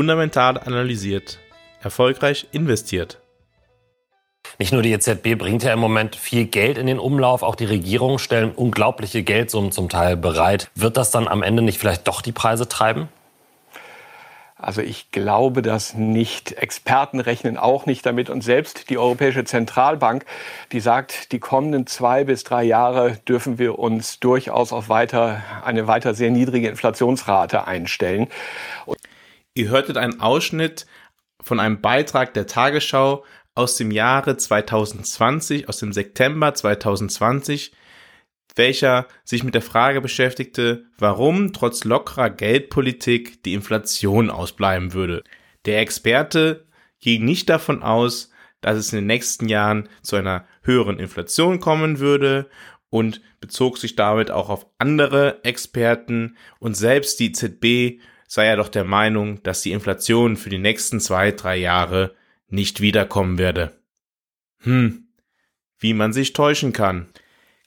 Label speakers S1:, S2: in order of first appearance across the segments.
S1: Fundamental analysiert, erfolgreich investiert.
S2: Nicht nur die EZB bringt ja im Moment viel Geld in den Umlauf, auch die Regierungen stellen unglaubliche Geldsummen zum Teil bereit. Wird das dann am Ende nicht vielleicht doch die Preise treiben?
S3: Also ich glaube das nicht. Experten rechnen auch nicht damit. Und selbst die Europäische Zentralbank, die sagt, die kommenden zwei bis drei Jahre dürfen wir uns durchaus auf weiter, eine weiter sehr niedrige Inflationsrate einstellen.
S1: Und Ihr hörtet einen Ausschnitt von einem Beitrag der Tagesschau aus dem Jahre 2020, aus dem September 2020, welcher sich mit der Frage beschäftigte, warum trotz lockerer Geldpolitik die Inflation ausbleiben würde. Der Experte ging nicht davon aus, dass es in den nächsten Jahren zu einer höheren Inflation kommen würde und bezog sich damit auch auf andere Experten und selbst die ZB sei er doch der Meinung, dass die Inflation für die nächsten zwei, drei Jahre nicht wiederkommen werde. Hm, wie man sich täuschen kann.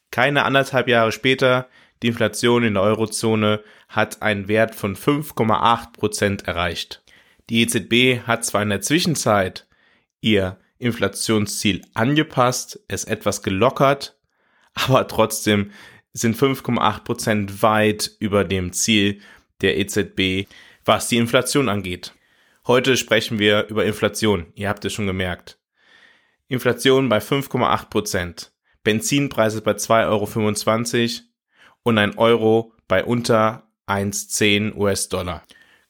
S1: Keine anderthalb Jahre später, die Inflation in der Eurozone hat einen Wert von 5,8 Prozent erreicht. Die EZB hat zwar in der Zwischenzeit ihr Inflationsziel angepasst, es etwas gelockert, aber trotzdem sind 5,8 Prozent weit über dem Ziel der EZB, was die Inflation angeht. Heute sprechen wir über Inflation. Ihr habt es schon gemerkt. Inflation bei 5,8 Prozent. Benzinpreise bei 2,25 Euro und ein Euro bei unter 1,10 US-Dollar.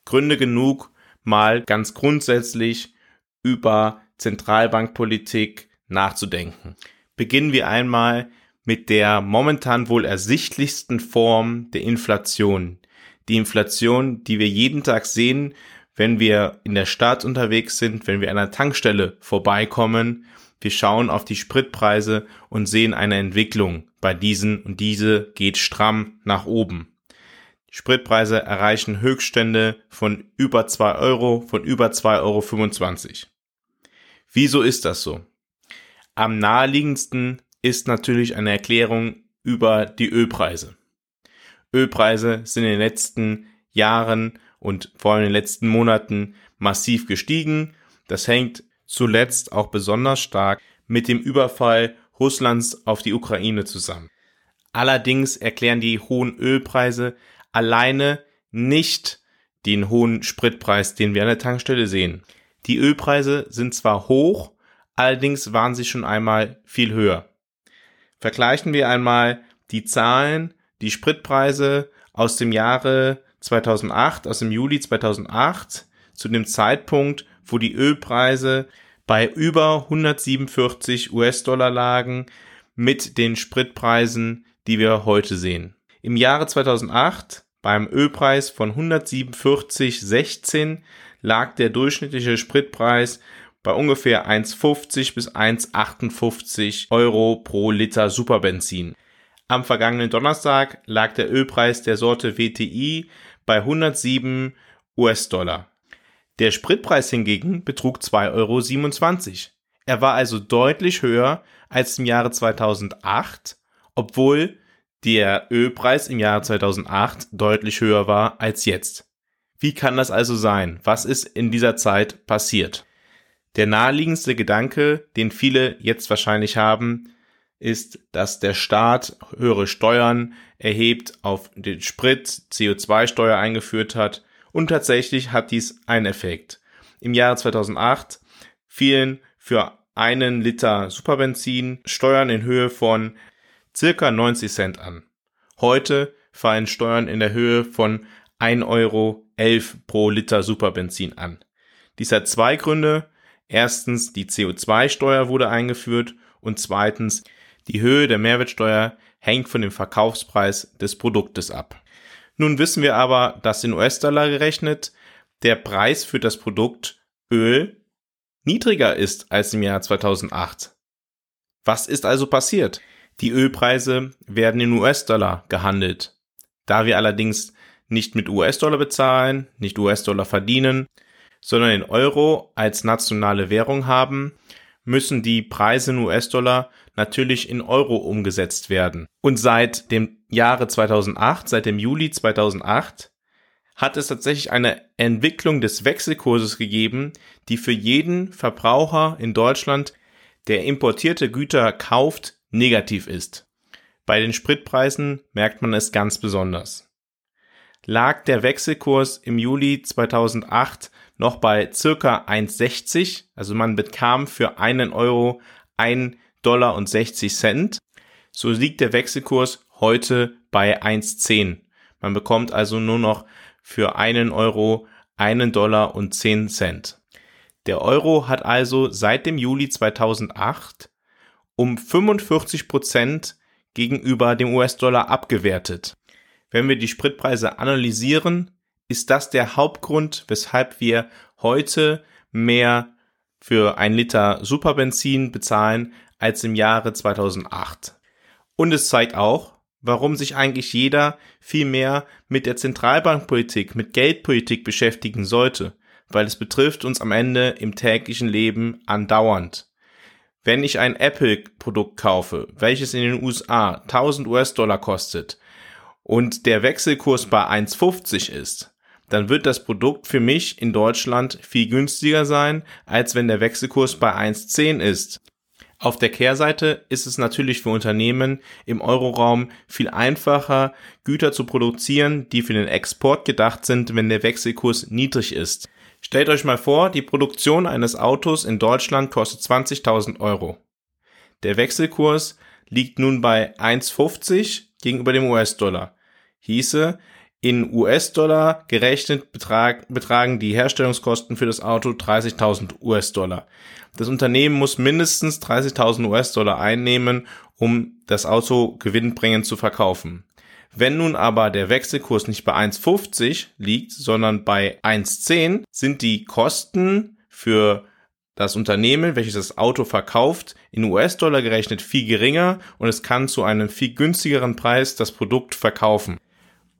S1: Gründe genug, mal ganz grundsätzlich über Zentralbankpolitik nachzudenken. Beginnen wir einmal mit der momentan wohl ersichtlichsten Form der Inflation. Die Inflation, die wir jeden Tag sehen, wenn wir in der Stadt unterwegs sind, wenn wir an einer Tankstelle vorbeikommen, wir schauen auf die Spritpreise und sehen eine Entwicklung bei diesen und diese geht stramm nach oben. Die Spritpreise erreichen Höchststände von über zwei Euro, von über zwei Euro. Wieso ist das so? Am naheliegendsten ist natürlich eine Erklärung über die Ölpreise. Ölpreise sind in den letzten Jahren und vor allem in den letzten Monaten massiv gestiegen. Das hängt zuletzt auch besonders stark mit dem Überfall Russlands auf die Ukraine zusammen. Allerdings erklären die hohen Ölpreise alleine nicht den hohen Spritpreis, den wir an der Tankstelle sehen. Die Ölpreise sind zwar hoch, allerdings waren sie schon einmal viel höher. Vergleichen wir einmal die Zahlen, die Spritpreise aus dem Jahre 2008, aus dem Juli 2008, zu dem Zeitpunkt, wo die Ölpreise bei über 147 US-Dollar lagen mit den Spritpreisen, die wir heute sehen. Im Jahre 2008 beim Ölpreis von 147,16 lag der durchschnittliche Spritpreis bei ungefähr 1,50 bis 1,58 Euro pro Liter Superbenzin. Am vergangenen Donnerstag lag der Ölpreis der Sorte WTI bei 107 US-Dollar. Der Spritpreis hingegen betrug 2,27 Euro. Er war also deutlich höher als im Jahre 2008, obwohl der Ölpreis im Jahre 2008 deutlich höher war als jetzt. Wie kann das also sein? Was ist in dieser Zeit passiert? Der naheliegendste Gedanke, den viele jetzt wahrscheinlich haben, ist, dass der Staat höhere Steuern erhebt auf den Sprit, CO2-Steuer eingeführt hat und tatsächlich hat dies einen Effekt. Im Jahre 2008 fielen für einen Liter Superbenzin Steuern in Höhe von circa 90 Cent an. Heute fallen Steuern in der Höhe von 1,11 Euro pro Liter Superbenzin an. Dies hat zwei Gründe. Erstens, die CO2-Steuer wurde eingeführt und zweitens, die Höhe der Mehrwertsteuer hängt von dem Verkaufspreis des Produktes ab. Nun wissen wir aber, dass in US-Dollar gerechnet der Preis für das Produkt Öl niedriger ist als im Jahr 2008. Was ist also passiert? Die Ölpreise werden in US-Dollar gehandelt. Da wir allerdings nicht mit US-Dollar bezahlen, nicht US-Dollar verdienen, sondern in Euro als nationale Währung haben, müssen die Preise in US-Dollar natürlich in Euro umgesetzt werden. Und seit dem Jahre 2008, seit dem Juli 2008, hat es tatsächlich eine Entwicklung des Wechselkurses gegeben, die für jeden Verbraucher in Deutschland, der importierte Güter kauft, negativ ist. Bei den Spritpreisen merkt man es ganz besonders. Lag der Wechselkurs im Juli 2008 noch bei circa 1,60, also man bekam für einen Euro 1 Dollar und 60 Cent, so liegt der Wechselkurs heute bei 1,10. Man bekommt also nur noch für einen Euro einen Dollar und 10 Cent. Der Euro hat also seit dem Juli 2008 um 45 Prozent gegenüber dem US-Dollar abgewertet. Wenn wir die Spritpreise analysieren, ist das der Hauptgrund, weshalb wir heute mehr für ein Liter Superbenzin bezahlen als im Jahre 2008. Und es zeigt auch, warum sich eigentlich jeder viel mehr mit der Zentralbankpolitik, mit Geldpolitik beschäftigen sollte, weil es betrifft uns am Ende im täglichen Leben andauernd. Wenn ich ein Apple-Produkt kaufe, welches in den USA 1000 US-Dollar kostet und der Wechselkurs bei 1,50 ist, dann wird das Produkt für mich in Deutschland viel günstiger sein, als wenn der Wechselkurs bei 1,10 ist. Auf der Kehrseite ist es natürlich für Unternehmen im Euroraum viel einfacher, Güter zu produzieren, die für den Export gedacht sind, wenn der Wechselkurs niedrig ist. Stellt euch mal vor, die Produktion eines Autos in Deutschland kostet 20.000 Euro. Der Wechselkurs liegt nun bei 1,50 gegenüber dem US-Dollar. Hieße, in US-Dollar gerechnet betrag, betragen die Herstellungskosten für das Auto 30.000 US-Dollar. Das Unternehmen muss mindestens 30.000 US-Dollar einnehmen, um das Auto gewinnbringend zu verkaufen. Wenn nun aber der Wechselkurs nicht bei 1,50 liegt, sondern bei 1,10, sind die Kosten für das Unternehmen, welches das Auto verkauft, in US-Dollar gerechnet viel geringer und es kann zu einem viel günstigeren Preis das Produkt verkaufen.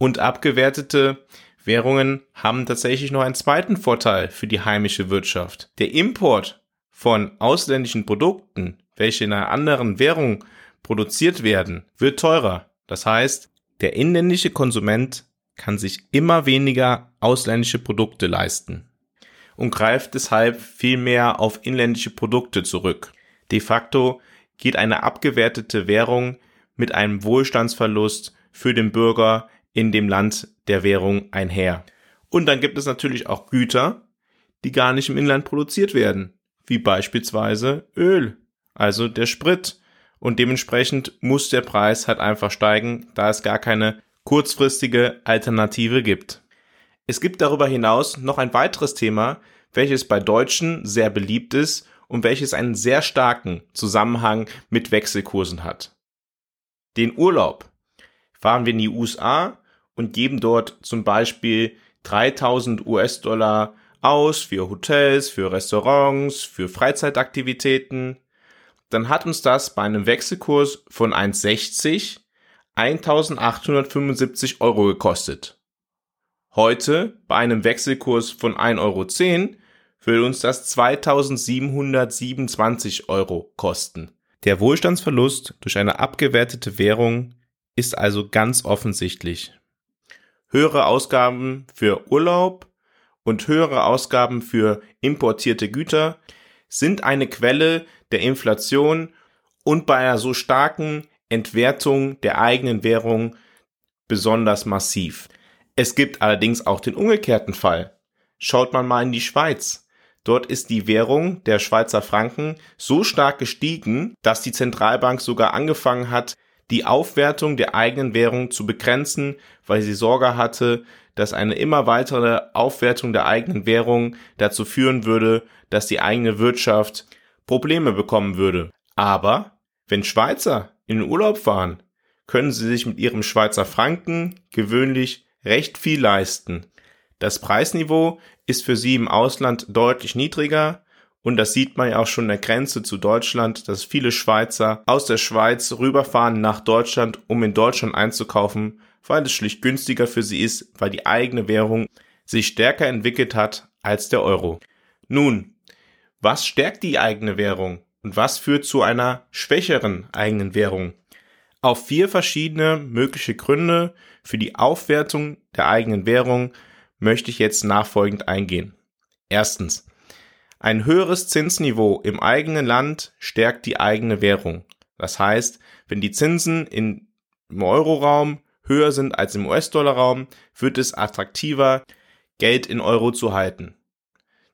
S1: Und abgewertete Währungen haben tatsächlich noch einen zweiten Vorteil für die heimische Wirtschaft. Der Import von ausländischen Produkten, welche in einer anderen Währung produziert werden, wird teurer. Das heißt, der inländische Konsument kann sich immer weniger ausländische Produkte leisten und greift deshalb viel mehr auf inländische Produkte zurück. De facto geht eine abgewertete Währung mit einem Wohlstandsverlust für den Bürger in dem Land der Währung einher. Und dann gibt es natürlich auch Güter, die gar nicht im Inland produziert werden, wie beispielsweise Öl, also der Sprit, und dementsprechend muss der Preis halt einfach steigen, da es gar keine kurzfristige Alternative gibt. Es gibt darüber hinaus noch ein weiteres Thema, welches bei Deutschen sehr beliebt ist und welches einen sehr starken Zusammenhang mit Wechselkursen hat. Den Urlaub. Fahren wir in die USA und geben dort zum Beispiel 3000 US-Dollar aus für Hotels, für Restaurants, für Freizeitaktivitäten, dann hat uns das bei einem Wechselkurs von 1,60 1875 Euro gekostet. Heute bei einem Wechselkurs von 1,10 Euro würde uns das 2727 Euro kosten. Der Wohlstandsverlust durch eine abgewertete Währung ist also ganz offensichtlich. Höhere Ausgaben für Urlaub und höhere Ausgaben für importierte Güter sind eine Quelle der Inflation und bei einer so starken Entwertung der eigenen Währung besonders massiv. Es gibt allerdings auch den umgekehrten Fall. Schaut man mal in die Schweiz. Dort ist die Währung der Schweizer Franken so stark gestiegen, dass die Zentralbank sogar angefangen hat, die Aufwertung der eigenen Währung zu begrenzen, weil sie Sorge hatte, dass eine immer weitere Aufwertung der eigenen Währung dazu führen würde, dass die eigene Wirtschaft Probleme bekommen würde. Aber wenn Schweizer in den Urlaub fahren, können sie sich mit ihrem Schweizer Franken gewöhnlich recht viel leisten. Das Preisniveau ist für sie im Ausland deutlich niedriger und das sieht man ja auch schon an der Grenze zu Deutschland, dass viele Schweizer aus der Schweiz rüberfahren nach Deutschland, um in Deutschland einzukaufen, weil es schlicht günstiger für sie ist, weil die eigene Währung sich stärker entwickelt hat als der Euro. Nun, was stärkt die eigene Währung und was führt zu einer schwächeren eigenen Währung? Auf vier verschiedene mögliche Gründe für die Aufwertung der eigenen Währung möchte ich jetzt nachfolgend eingehen. Erstens. Ein höheres Zinsniveau im eigenen Land stärkt die eigene Währung. Das heißt, wenn die Zinsen in, im Euroraum höher sind als im US-Dollar-Raum, wird es attraktiver, Geld in Euro zu halten.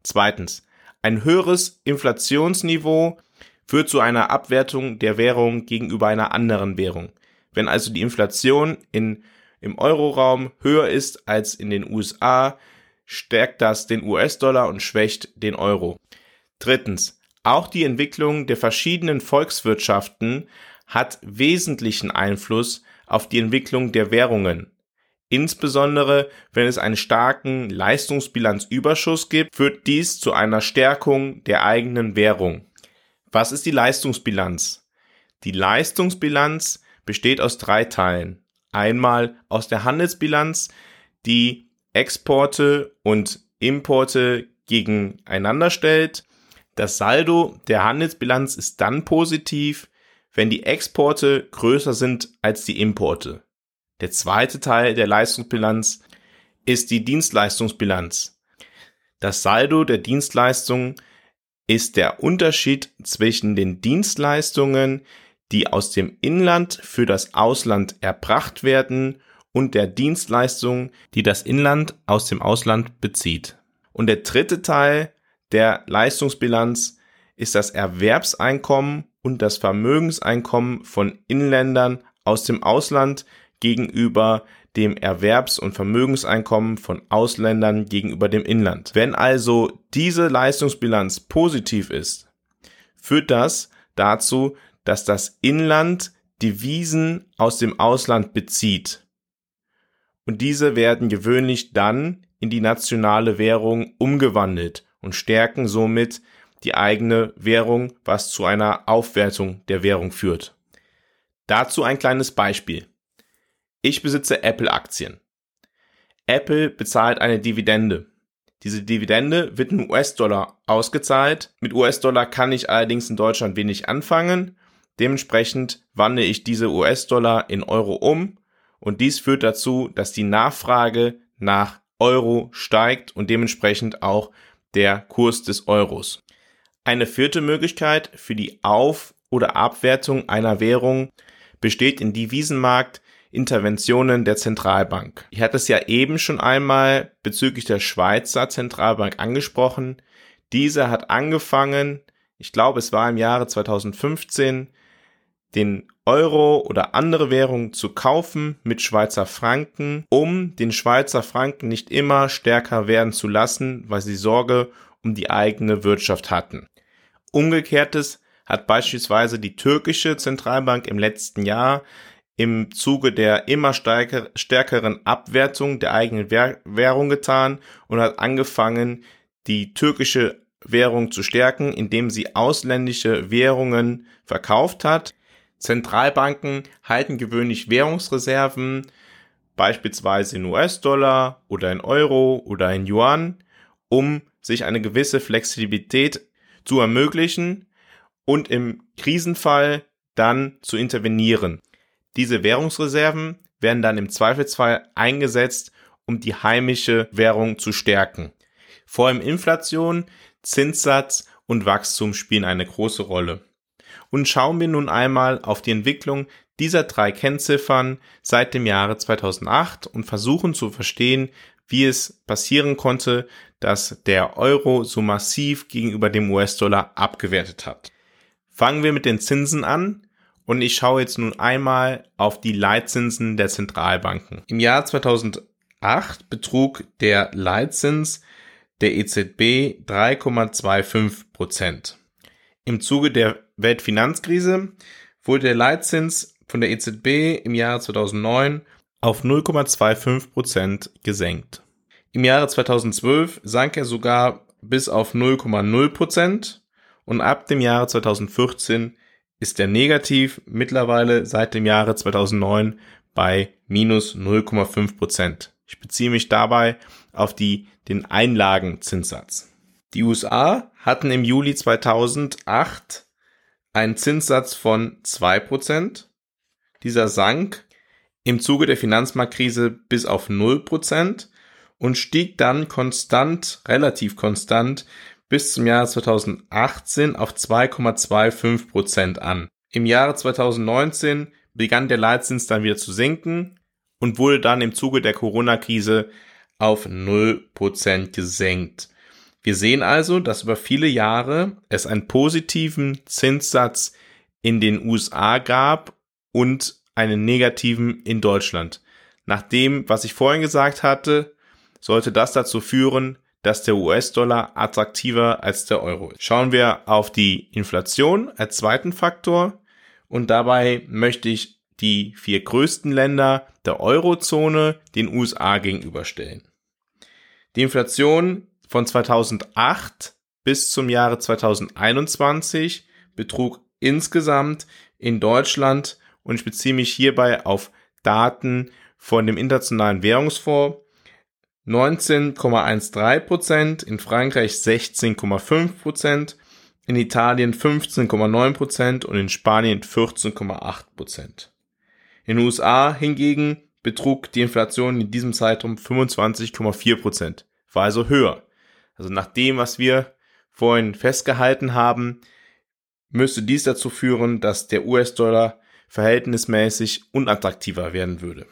S1: Zweitens. Ein höheres Inflationsniveau führt zu einer Abwertung der Währung gegenüber einer anderen Währung. Wenn also die Inflation in, im Euroraum höher ist als in den USA, stärkt das den US-Dollar und schwächt den Euro. Drittens. Auch die Entwicklung der verschiedenen Volkswirtschaften hat wesentlichen Einfluss auf die Entwicklung der Währungen. Insbesondere wenn es einen starken Leistungsbilanzüberschuss gibt, führt dies zu einer Stärkung der eigenen Währung. Was ist die Leistungsbilanz? Die Leistungsbilanz besteht aus drei Teilen. Einmal aus der Handelsbilanz, die Exporte und Importe gegeneinander stellt. Das Saldo der Handelsbilanz ist dann positiv, wenn die Exporte größer sind als die Importe. Der zweite Teil der Leistungsbilanz ist die Dienstleistungsbilanz. Das Saldo der Dienstleistungen ist der Unterschied zwischen den Dienstleistungen, die aus dem Inland für das Ausland erbracht werden und der Dienstleistung, die das Inland aus dem Ausland bezieht. Und der dritte Teil der Leistungsbilanz ist das Erwerbseinkommen und das Vermögenseinkommen von Inländern aus dem Ausland gegenüber dem Erwerbs- und Vermögenseinkommen von Ausländern gegenüber dem Inland. Wenn also diese Leistungsbilanz positiv ist, führt das dazu, dass das Inland Devisen aus dem Ausland bezieht. Und diese werden gewöhnlich dann in die nationale Währung umgewandelt und stärken somit die eigene Währung, was zu einer Aufwertung der Währung führt. Dazu ein kleines Beispiel. Ich besitze Apple-Aktien. Apple bezahlt eine Dividende. Diese Dividende wird in US-Dollar ausgezahlt. Mit US-Dollar kann ich allerdings in Deutschland wenig anfangen. Dementsprechend wandle ich diese US-Dollar in Euro um und dies führt dazu, dass die Nachfrage nach Euro steigt und dementsprechend auch der Kurs des Euros. Eine vierte Möglichkeit für die Auf- oder Abwertung einer Währung besteht im Devisenmarkt Interventionen der Zentralbank. Ich hatte es ja eben schon einmal bezüglich der Schweizer Zentralbank angesprochen. Diese hat angefangen, ich glaube es war im Jahre 2015, den Euro oder andere Währungen zu kaufen mit Schweizer Franken, um den Schweizer Franken nicht immer stärker werden zu lassen, weil sie Sorge um die eigene Wirtschaft hatten. Umgekehrtes hat beispielsweise die türkische Zentralbank im letzten Jahr im Zuge der immer stärkeren Abwertung der eigenen Währung getan und hat angefangen, die türkische Währung zu stärken, indem sie ausländische Währungen verkauft hat. Zentralbanken halten gewöhnlich Währungsreserven, beispielsweise in US-Dollar oder in Euro oder in Yuan, um sich eine gewisse Flexibilität zu ermöglichen und im Krisenfall dann zu intervenieren. Diese Währungsreserven werden dann im Zweifelsfall eingesetzt, um die heimische Währung zu stärken. Vor allem Inflation, Zinssatz und Wachstum spielen eine große Rolle. Und schauen wir nun einmal auf die Entwicklung dieser drei Kennziffern seit dem Jahre 2008 und versuchen zu verstehen, wie es passieren konnte, dass der Euro so massiv gegenüber dem US-Dollar abgewertet hat. Fangen wir mit den Zinsen an. Und ich schaue jetzt nun einmal auf die Leitzinsen der Zentralbanken. Im Jahr 2008 betrug der Leitzins der EZB 3,25 Prozent. Im Zuge der Weltfinanzkrise wurde der Leitzins von der EZB im Jahre 2009 auf 0,25 Prozent gesenkt. Im Jahre 2012 sank er sogar bis auf 0,0 Prozent und ab dem Jahre 2014 ist der negativ mittlerweile seit dem Jahre 2009 bei minus 0,5 Prozent. Ich beziehe mich dabei auf die, den Einlagenzinssatz. Die USA hatten im Juli 2008 einen Zinssatz von 2 Prozent. Dieser sank im Zuge der Finanzmarktkrise bis auf 0 Prozent und stieg dann konstant, relativ konstant, bis zum Jahre 2018 auf 2,25 Prozent an. Im Jahre 2019 begann der Leitzins dann wieder zu sinken und wurde dann im Zuge der Corona-Krise auf 0% gesenkt. Wir sehen also, dass über viele Jahre es einen positiven Zinssatz in den USA gab und einen negativen in Deutschland. Nach dem, was ich vorhin gesagt hatte, sollte das dazu führen, dass der US-Dollar attraktiver als der Euro ist. Schauen wir auf die Inflation als zweiten Faktor und dabei möchte ich die vier größten Länder der Eurozone den USA gegenüberstellen. Die Inflation von 2008 bis zum Jahre 2021 betrug insgesamt in Deutschland und ich beziehe mich hierbei auf Daten von dem Internationalen Währungsfonds 19,13 Prozent, in Frankreich 16,5 Prozent, in Italien 15,9 Prozent und in Spanien 14,8 Prozent. In den USA hingegen betrug die Inflation in diesem Zeitraum 25,4 Prozent, war also höher. Also nach dem, was wir vorhin festgehalten haben, müsste dies dazu führen, dass der US-Dollar verhältnismäßig unattraktiver werden würde.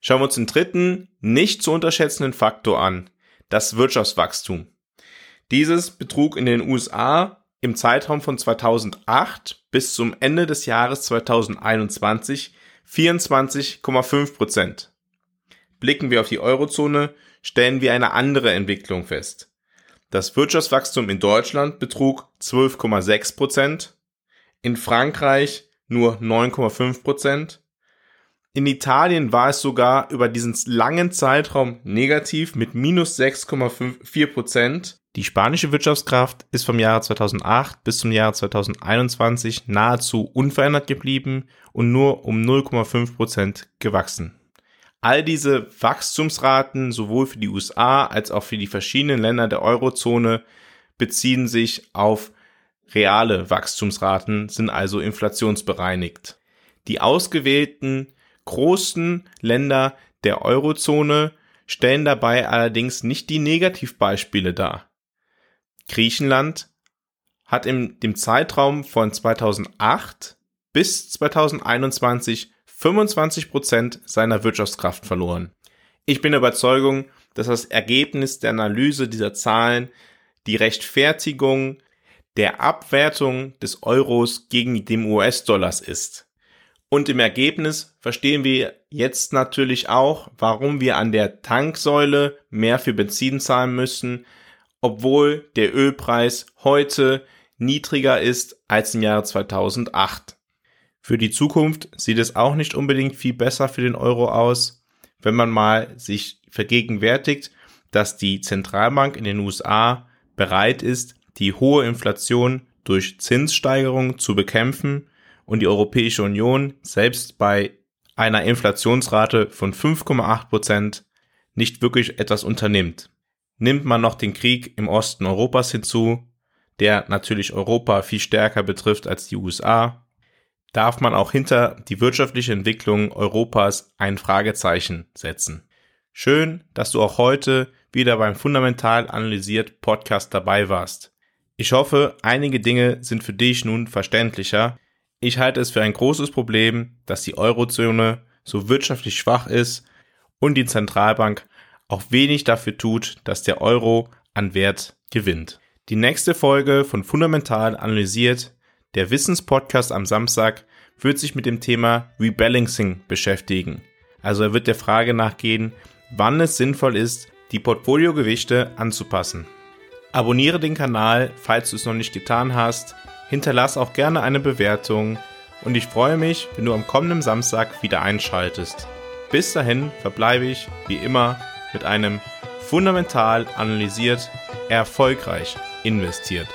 S1: Schauen wir uns den dritten, nicht zu unterschätzenden Faktor an, das Wirtschaftswachstum. Dieses betrug in den USA im Zeitraum von 2008 bis zum Ende des Jahres 2021 24,5 Prozent. Blicken wir auf die Eurozone, stellen wir eine andere Entwicklung fest. Das Wirtschaftswachstum in Deutschland betrug 12,6 Prozent, in Frankreich nur 9,5 Prozent, in Italien war es sogar über diesen langen Zeitraum negativ mit minus 6,4 Prozent. Die spanische Wirtschaftskraft ist vom Jahre 2008 bis zum Jahre 2021 nahezu unverändert geblieben und nur um 0,5 Prozent gewachsen. All diese Wachstumsraten sowohl für die USA als auch für die verschiedenen Länder der Eurozone beziehen sich auf reale Wachstumsraten, sind also inflationsbereinigt. Die ausgewählten großen Länder der Eurozone stellen dabei allerdings nicht die Negativbeispiele dar. Griechenland hat in dem Zeitraum von 2008 bis 2021 25 Prozent seiner Wirtschaftskraft verloren. Ich bin der Überzeugung, dass das Ergebnis der Analyse dieser Zahlen die Rechtfertigung der Abwertung des Euros gegen den US-Dollars ist. Und im Ergebnis verstehen wir jetzt natürlich auch, warum wir an der Tanksäule mehr für Benzin zahlen müssen, obwohl der Ölpreis heute niedriger ist als im Jahre 2008. Für die Zukunft sieht es auch nicht unbedingt viel besser für den Euro aus, wenn man mal sich vergegenwärtigt, dass die Zentralbank in den USA bereit ist, die hohe Inflation durch Zinssteigerungen zu bekämpfen und die Europäische Union selbst bei einer Inflationsrate von 5,8 Prozent nicht wirklich etwas unternimmt. Nimmt man noch den Krieg im Osten Europas hinzu, der natürlich Europa viel stärker betrifft als die USA, darf man auch hinter die wirtschaftliche Entwicklung Europas ein Fragezeichen setzen. Schön, dass du auch heute wieder beim Fundamental analysiert Podcast dabei warst. Ich hoffe, einige Dinge sind für dich nun verständlicher. Ich halte es für ein großes Problem, dass die Eurozone so wirtschaftlich schwach ist und die Zentralbank auch wenig dafür tut, dass der Euro an Wert gewinnt. Die nächste Folge von Fundamental analysiert der Wissenspodcast am Samstag wird sich mit dem Thema Rebalancing beschäftigen. Also er wird der Frage nachgehen, wann es sinnvoll ist, die Portfoliogewichte anzupassen. Abonniere den Kanal, falls du es noch nicht getan hast. Hinterlass auch gerne eine Bewertung und ich freue mich, wenn du am kommenden Samstag wieder einschaltest. Bis dahin verbleibe ich, wie immer, mit einem fundamental analysiert, erfolgreich investiert.